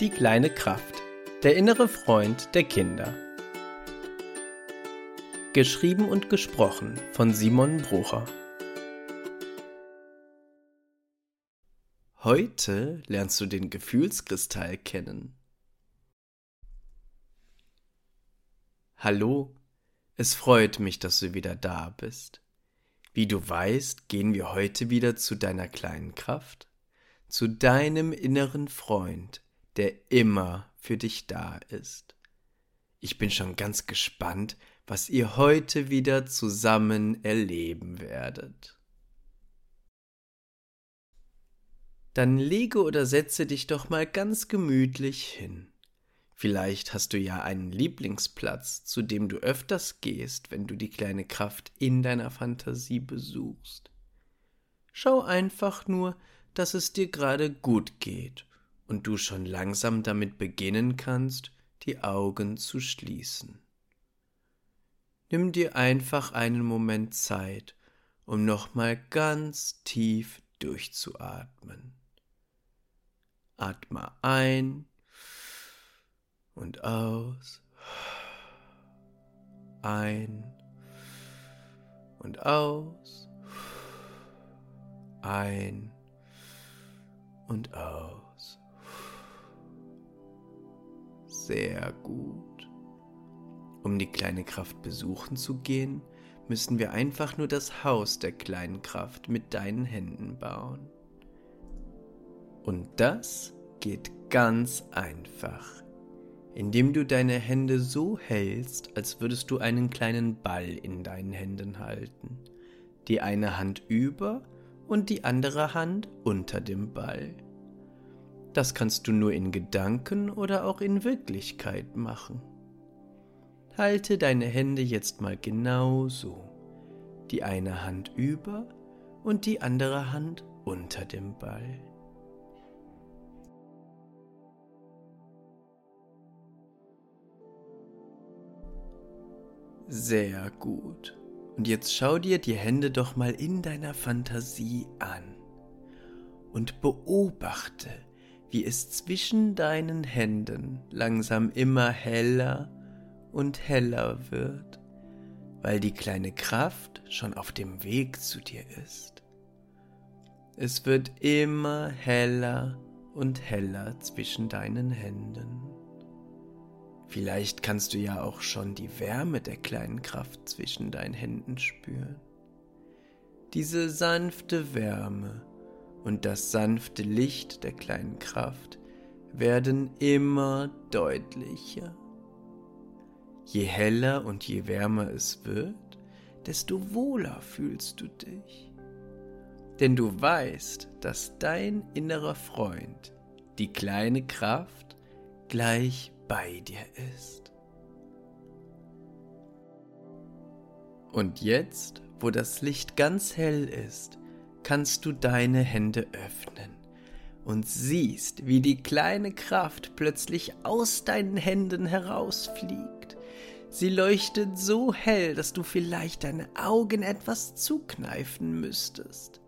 Die kleine Kraft. Der innere Freund der Kinder. Geschrieben und gesprochen von Simon Brucher. Heute lernst du den Gefühlskristall kennen. Hallo, es freut mich, dass du wieder da bist. Wie du weißt, gehen wir heute wieder zu deiner kleinen Kraft, zu deinem inneren Freund, der immer für dich da ist. Ich bin schon ganz gespannt, was ihr heute wieder zusammen erleben werdet. Dann lege oder setze dich doch mal ganz gemütlich hin. Vielleicht hast du ja einen Lieblingsplatz, zu dem du öfters gehst, wenn du die kleine Kraft in deiner Fantasie besuchst. Schau einfach nur, dass es dir gerade gut geht und du schon langsam damit beginnen kannst, die Augen zu schließen. Nimm dir einfach einen Moment Zeit, um nochmal ganz tief durchzuatmen. Atme ein und aus, ein und aus, ein und aus. Sehr gut. Um die kleine Kraft besuchen zu gehen, müssen wir einfach nur das Haus der kleinen Kraft mit deinen Händen bauen. Und das geht ganz einfach, indem du deine Hände so hältst, als würdest du einen kleinen Ball in deinen Händen halten, die eine Hand über und die andere Hand unter dem Ball. Das kannst du nur in Gedanken oder auch in Wirklichkeit machen. Halte deine Hände jetzt mal genau so. Die eine Hand über und die andere Hand unter dem Ball. Sehr gut. Und jetzt schau dir die Hände doch mal in deiner Fantasie an und beobachte, wie es zwischen deinen Händen langsam immer heller und heller wird, weil die kleine Kraft schon auf dem Weg zu dir ist. Es wird immer heller und heller zwischen deinen Händen. Vielleicht kannst du ja auch schon die Wärme der kleinen Kraft zwischen deinen Händen spüren. Diese sanfte Wärme und das sanfte Licht der kleinen Kraft werden immer deutlicher. Je heller und je wärmer es wird, desto wohler fühlst du dich. Denn du weißt, dass dein innerer Freund, die kleine Kraft, gleich bei dir ist. Und jetzt, wo das Licht ganz hell ist, kannst du deine Hände öffnen und siehst, wie die kleine Kraft plötzlich aus deinen Händen herausfliegt. Sie leuchtet so hell, dass du vielleicht deine Augen etwas zukneifen müsstest.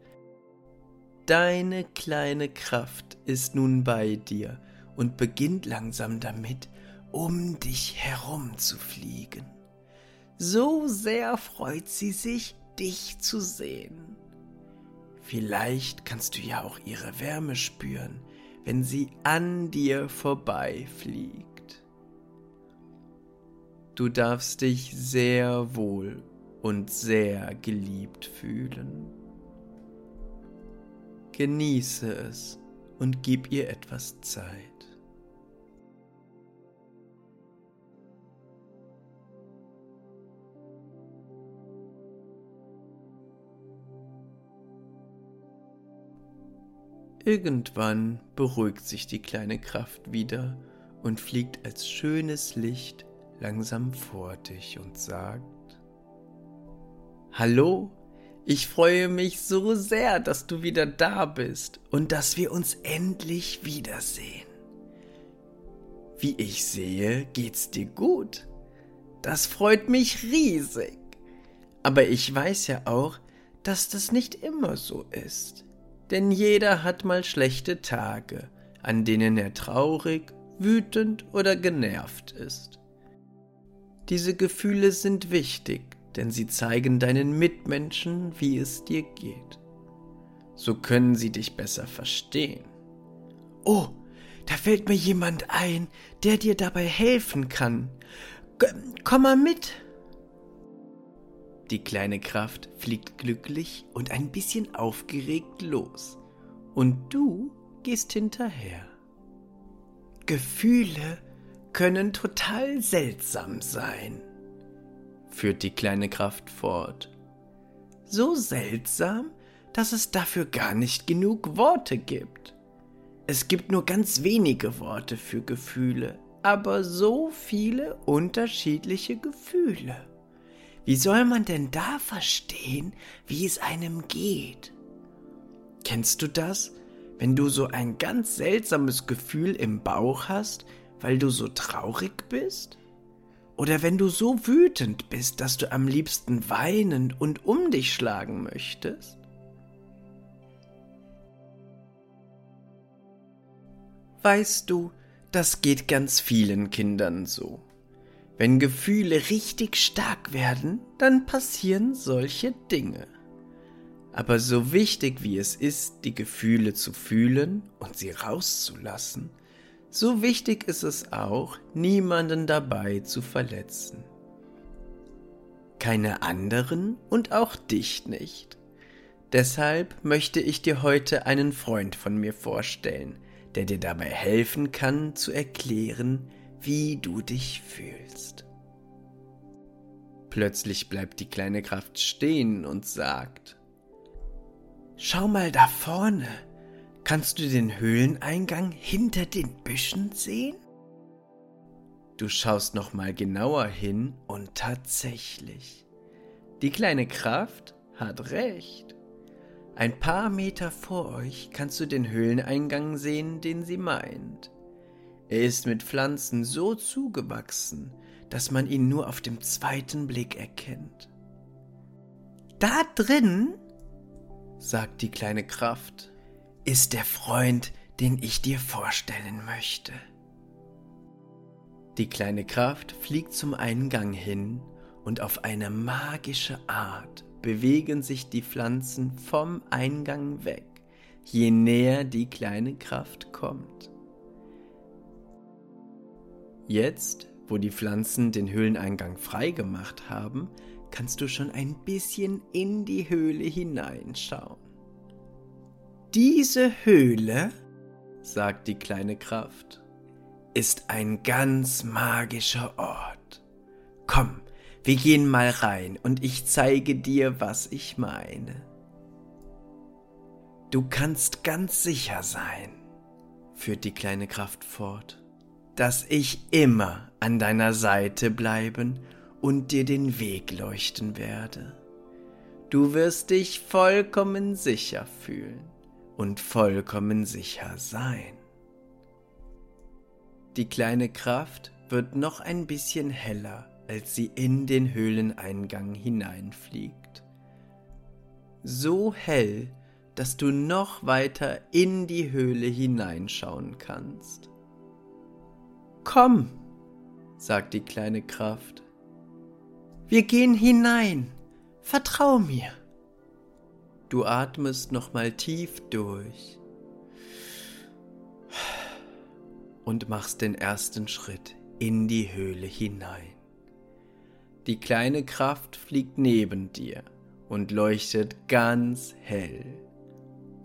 Deine kleine Kraft ist nun bei dir und beginnt langsam damit, um dich herum zu fliegen. So sehr freut sie sich, dich zu sehen. Vielleicht kannst du ja auch ihre Wärme spüren, wenn sie an dir vorbeifliegt. Du darfst dich sehr wohl und sehr geliebt fühlen. Genieße es und gib ihr etwas Zeit. Irgendwann beruhigt sich die kleine Kraft wieder und fliegt als schönes Licht langsam vor dich und sagt, Hallo, ich freue mich so sehr, dass du wieder da bist und dass wir uns endlich wiedersehen. Wie ich sehe, geht's dir gut. Das freut mich riesig. Aber ich weiß ja auch, dass das nicht immer so ist. Denn jeder hat mal schlechte Tage, an denen er traurig wütend oder genervt ist. Diese Gefühle sind wichtig, denn sie zeigen deinen Mitmenschen, wie es dir geht. So können sie dich besser verstehen. Oh, da fällt mir jemand ein, der dir dabei helfen kann. Komm mal mit. Die kleine Kraft fliegt glücklich und ein bisschen aufgeregt los. Und du gehst hinterher. Gefühle können total seltsam sein, führt die kleine Kraft fort. So seltsam, dass es dafür gar nicht genug Worte gibt. Es gibt nur ganz wenige Worte für Gefühle, aber so viele unterschiedliche Gefühle. Wie soll man denn da verstehen, wie es einem geht? Kennst du das, wenn du so ein ganz seltsames Gefühl im Bauch hast, weil du so traurig bist? Oder wenn du so wütend bist, dass du am liebsten weinen und um dich schlagen möchtest? Weißt du, das geht ganz vielen Kindern so. Wenn Gefühle richtig stark werden, dann passieren solche Dinge. Aber so wichtig wie es ist, die Gefühle zu fühlen und sie rauszulassen, so wichtig ist es auch, niemanden dabei zu verletzen. Keine anderen und auch dich nicht. Deshalb möchte ich dir heute einen Freund von mir vorstellen, der dir dabei helfen kann zu erklären, wie du dich fühlst. Plötzlich bleibt die kleine Kraft stehen und sagt, Schau mal da vorne, kannst du den Höhleneingang hinter den Büschen sehen? Du schaust noch mal genauer hin und tatsächlich, die kleine Kraft hat recht. Ein paar Meter vor euch kannst du den Höhleneingang sehen, den sie meint. Er ist mit Pflanzen so zugewachsen, dass man ihn nur auf dem zweiten Blick erkennt. Da drin, sagt die kleine Kraft, ist der Freund, den ich dir vorstellen möchte. Die kleine Kraft fliegt zum Eingang hin und auf eine magische Art bewegen sich die Pflanzen vom Eingang weg, je näher die kleine Kraft kommt. Jetzt, wo die Pflanzen den Höhleneingang freigemacht haben, kannst du schon ein bisschen in die Höhle hineinschauen. Diese Höhle, sagt die kleine Kraft, ist ein ganz magischer Ort. Komm, wir gehen mal rein und ich zeige dir, was ich meine. Du kannst ganz sicher sein, führt die kleine Kraft fort, dass ich immer an deiner Seite bleiben und dir den Weg leuchten werde. Du wirst dich vollkommen sicher fühlen und vollkommen sicher sein. Die kleine Kraft wird noch ein bisschen heller als sie in den Höhleneingang hineinfliegt. So hell, dass du noch weiter in die Höhle hineinschauen kannst. Komm, sagt die kleine Kraft. Wir gehen hinein. Vertrau mir. Du atmest nochmal tief durch und machst den ersten Schritt in die Höhle hinein. Die kleine Kraft fliegt neben dir und leuchtet ganz hell.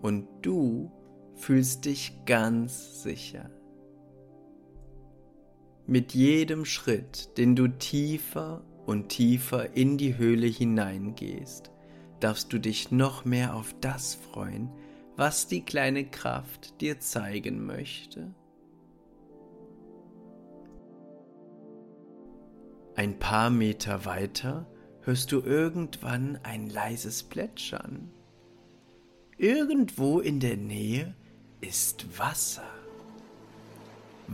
Und du fühlst dich ganz sicher. Mit jedem Schritt, den du tiefer und tiefer in die Höhle hineingehst, darfst du dich noch mehr auf das freuen, was die kleine Kraft dir zeigen möchte. Ein paar Meter weiter hörst du irgendwann ein leises Plätschern. Irgendwo in der Nähe ist Wasser.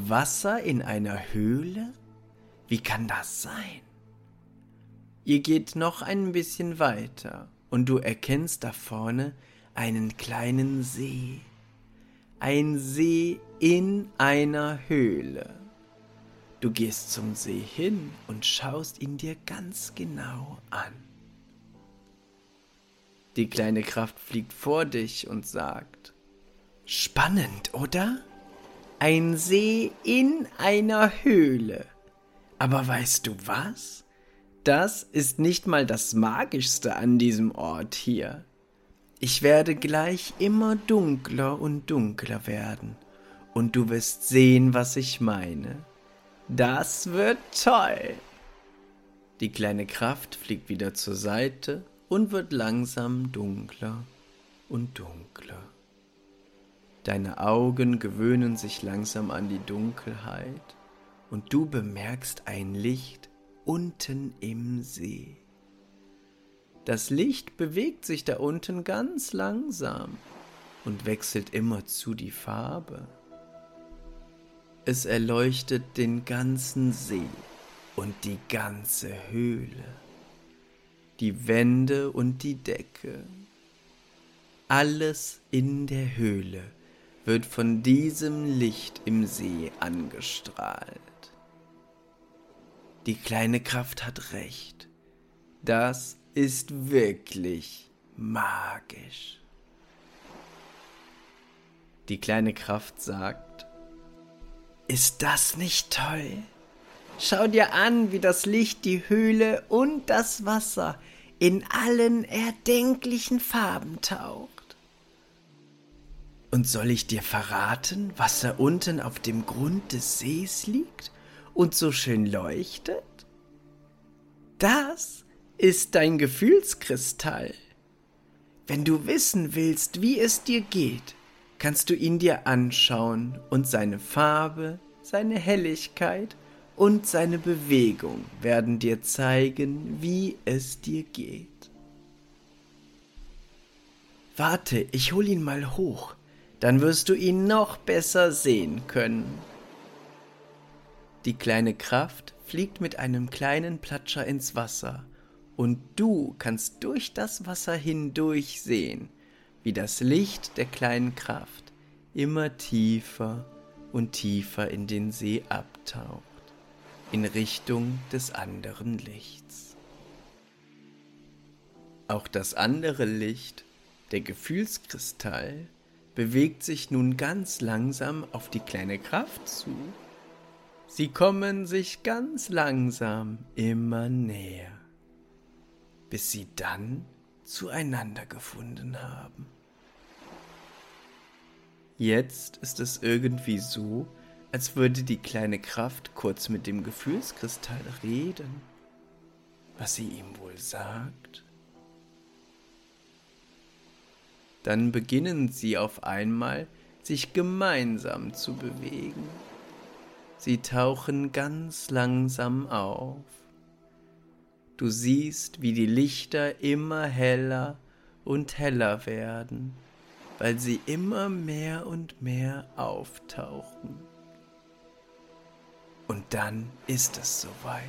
Wasser in einer Höhle? Wie kann das sein? Ihr geht noch ein bisschen weiter und du erkennst da vorne einen kleinen See. ein See in einer Höhle. Du gehst zum See hin und schaust ihn dir ganz genau an. Die kleine Kraft fliegt vor dich und sagt, Spannend, oder? Ein See in einer Höhle. Aber weißt du was? Das ist nicht mal das Magischste an diesem Ort hier. Ich werde gleich immer dunkler und dunkler werden, und du wirst sehen, was ich meine. Das wird toll. Die kleine Kraft fliegt wieder zur Seite und wird langsam dunkler und dunkler. Deine Augen gewöhnen sich langsam an die Dunkelheit und du bemerkst ein Licht unten im See. Das Licht bewegt sich da unten ganz langsam und wechselt immerzu die Farbe. Es erleuchtet den ganzen See und die ganze Höhle, die Wände und die Decke. Alles in der Höhle wird von diesem Licht im See angestrahlt. Die kleine Kraft hat recht. Das ist wirklich magisch. Die kleine Kraft sagt, ist das nicht toll? Schau dir an, wie das Licht die Höhle und das Wasser in allen erdenklichen Farben taucht. Und soll ich dir verraten, was da unten auf dem Grund des Sees liegt und so schön leuchtet? Das ist dein Gefühlskristall. Wenn du wissen willst, wie es dir geht, kannst du ihn dir anschauen und seine Farbe, seine Helligkeit und seine Bewegung werden dir zeigen, wie es dir geht. Warte, ich hol ihn mal hoch, dann wirst du ihn noch besser sehen können. Die kleine Kraft fliegt mit einem kleinen Platscher ins Wasser, und du kannst durch das Wasser hindurch sehen, wie das Licht der kleinen Kraft immer tiefer und tiefer in den See abtaucht, in Richtung des anderen Lichts. Auch das andere Licht, der Gefühlskristall, bewegt sich nun ganz langsam auf die kleine Kraft zu. Sie kommen sich ganz langsam immer näher, bis sie dann zueinander gefunden haben. Jetzt ist es irgendwie so, als würde die kleine Kraft kurz mit dem Gefühlskristall reden. Was sie ihm wohl sagt? Dann beginnen sie auf einmal, sich gemeinsam zu bewegen. Sie tauchen ganz langsam auf. Du siehst, wie die Lichter immer heller und heller werden weil sie immer mehr und mehr auftauchen. Und dann ist es soweit.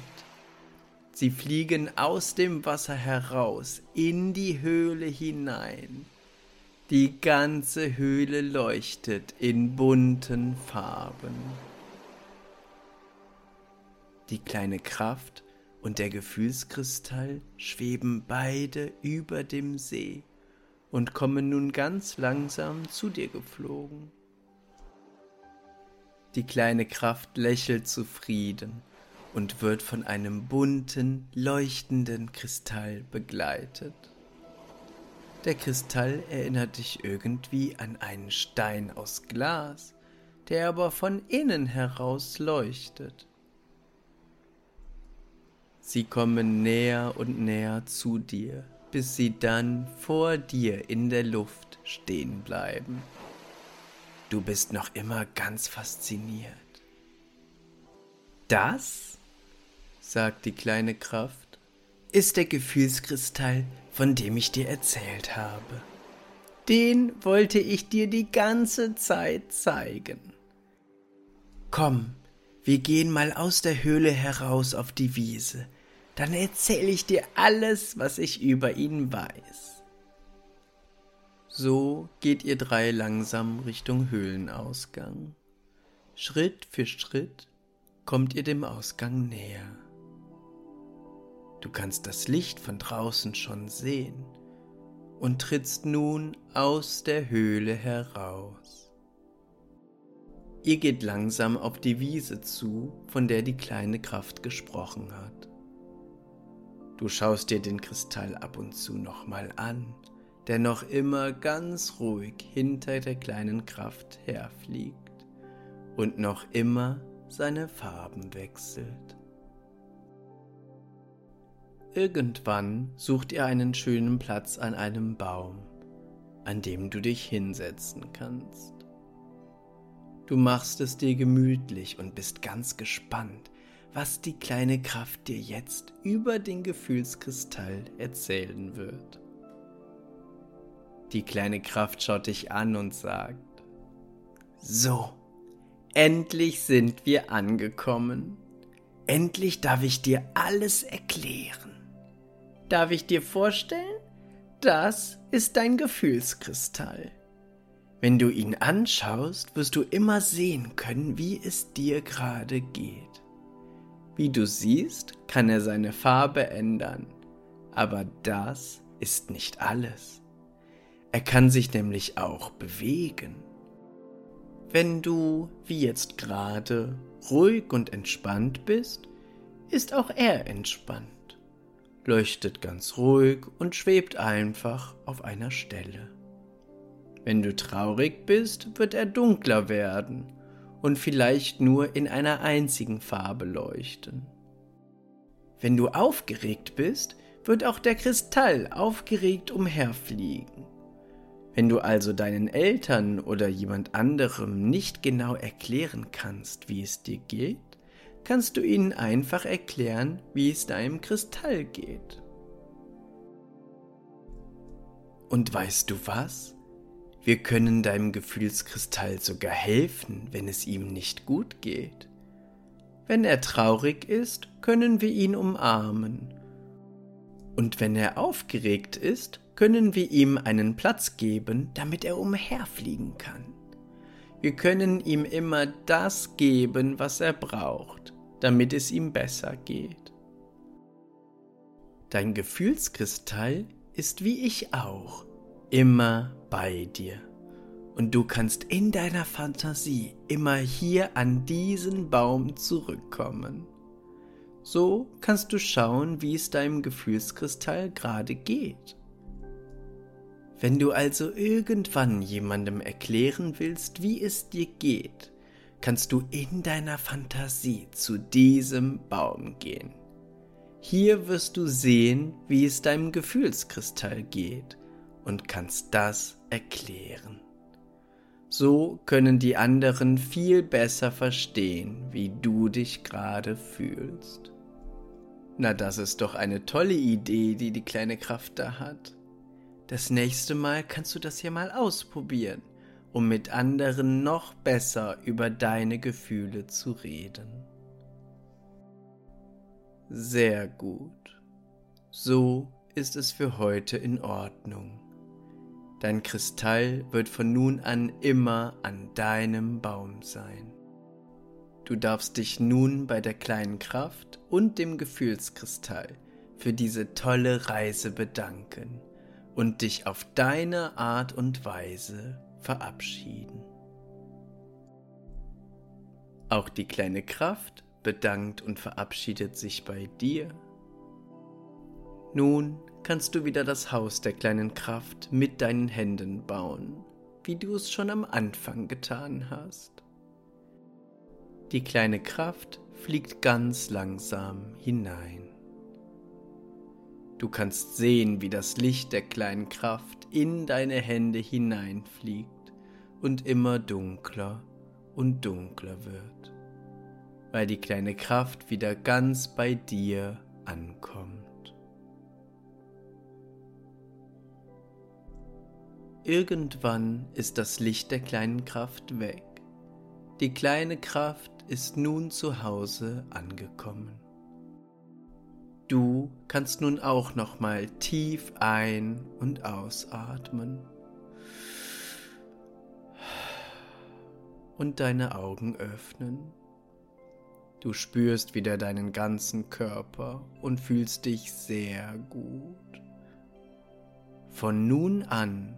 Sie fliegen aus dem Wasser heraus in die Höhle hinein. Die ganze Höhle leuchtet in bunten Farben. Die kleine Kraft und der Gefühlskristall schweben beide über dem See und kommen nun ganz langsam zu dir geflogen. Die kleine Kraft lächelt zufrieden und wird von einem bunten, leuchtenden Kristall begleitet. Der Kristall erinnert dich irgendwie an einen Stein aus Glas, der aber von innen heraus leuchtet. Sie kommen näher und näher zu dir, bis sie dann vor dir in der Luft stehen bleiben. Du bist noch immer ganz fasziniert. Das, sagt die kleine Kraft, ist der Gefühlskristall, von dem ich dir erzählt habe. Den wollte ich dir die ganze Zeit zeigen. Komm, wir gehen mal aus der Höhle heraus auf die Wiese dann erzähle ich dir alles, was ich über ihn weiß. So geht ihr drei langsam Richtung Höhlenausgang. Schritt für Schritt kommt ihr dem Ausgang näher. Du kannst das Licht von draußen schon sehen und trittst nun aus der Höhle heraus. Ihr geht langsam auf die Wiese zu, von der die kleine Kraft gesprochen hat. Du schaust dir den Kristall ab und zu nochmal an, der noch immer ganz ruhig hinter der kleinen Kraft herfliegt und noch immer seine Farben wechselt. Irgendwann sucht ihr einen schönen Platz an einem Baum, an dem du dich hinsetzen kannst. Du machst es dir gemütlich und bist ganz gespannt, was die kleine Kraft dir jetzt über den Gefühlskristall erzählen wird. Die kleine Kraft schaut dich an und sagt, So, endlich sind wir angekommen. Endlich darf ich dir alles erklären. Darf ich dir vorstellen? Das ist dein Gefühlskristall. Wenn du ihn anschaust, wirst du immer sehen können, wie es dir gerade geht. Wie du siehst, kann er seine Farbe ändern, aber das ist nicht alles. Er kann sich nämlich auch bewegen. Wenn du, wie jetzt gerade, ruhig und entspannt bist, ist auch er entspannt leuchtet ganz ruhig und schwebt einfach auf einer Stelle. Wenn du traurig bist, wird er dunkler werden und vielleicht nur in einer einzigen Farbe leuchten. Wenn du aufgeregt bist, wird auch der Kristall aufgeregt umherfliegen. Wenn du also deinen Eltern oder jemand anderem nicht genau erklären kannst, wie es dir geht, kannst du ihnen einfach erklären, wie es deinem Kristall geht. Und weißt du was? Wir können deinem Gefühlskristall sogar helfen, wenn es ihm nicht gut geht. Wenn er traurig ist, können wir ihn umarmen. Und wenn er aufgeregt ist, können wir ihm einen Platz geben, damit er umherfliegen kann. Wir können ihm immer das geben, was er braucht, damit es ihm besser geht. Dein Gefühlskristall ist wie ich auch immer bei dir. Und du kannst in deiner Fantasie immer hier an diesen Baum zurückkommen. So kannst du schauen, wie es deinem Gefühlskristall gerade geht. Wenn du also irgendwann jemandem erklären willst, wie es dir geht, kannst du in deiner Fantasie zu diesem Baum gehen. Hier wirst du sehen, wie es deinem Gefühlskristall geht und kannst das erklären. So können die anderen viel besser verstehen, wie du dich gerade fühlst. Na, das ist doch eine tolle Idee, die die kleine Kraft da hat. Das nächste Mal kannst du das ja mal ausprobieren, um mit anderen noch besser über deine Gefühle zu reden. Sehr gut. So ist es für heute in Ordnung. Dein Kristall wird von nun an immer an deinem Baum sein. Du darfst dich nun bei der kleinen Kraft und dem Gefühlskristall für diese tolle Reise bedanken und dich auf deine Art und Weise verabschieden. Auch die kleine Kraft bedankt und verabschiedet sich bei dir. Nun kannst du wieder das Haus der kleinen Kraft mit deinen Händen bauen, wie du es schon am Anfang getan hast. Die kleine Kraft fliegt ganz langsam hinein. Du kannst sehen, wie das Licht der kleinen Kraft in deine Hände hineinfliegt und immer dunkler und dunkler wird, weil die kleine Kraft wieder ganz bei dir ankommt. Irgendwann ist das Licht der kleinen Kraft weg. Die kleine Kraft ist nun zu Hause angekommen. Du kannst nun auch nochmal tief ein- und ausatmen und deine Augen öffnen. Du spürst wieder deinen ganzen Körper und fühlst dich sehr gut. Von nun an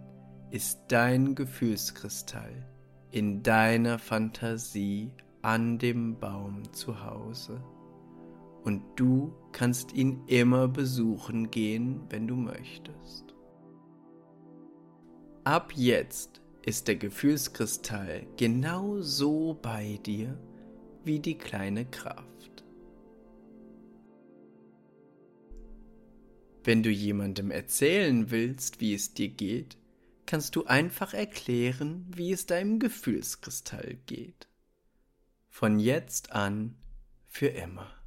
ist dein Gefühlskristall in deiner Fantasie an dem Baum zu Hause und du kannst ihn immer besuchen gehen, wenn du möchtest. Ab jetzt ist der Gefühlskristall genau so bei dir wie die kleine Kraft. Wenn du jemandem erzählen willst, wie es dir geht, kannst du einfach erklären, wie es deinem Gefühlskristall geht. Von jetzt an für immer.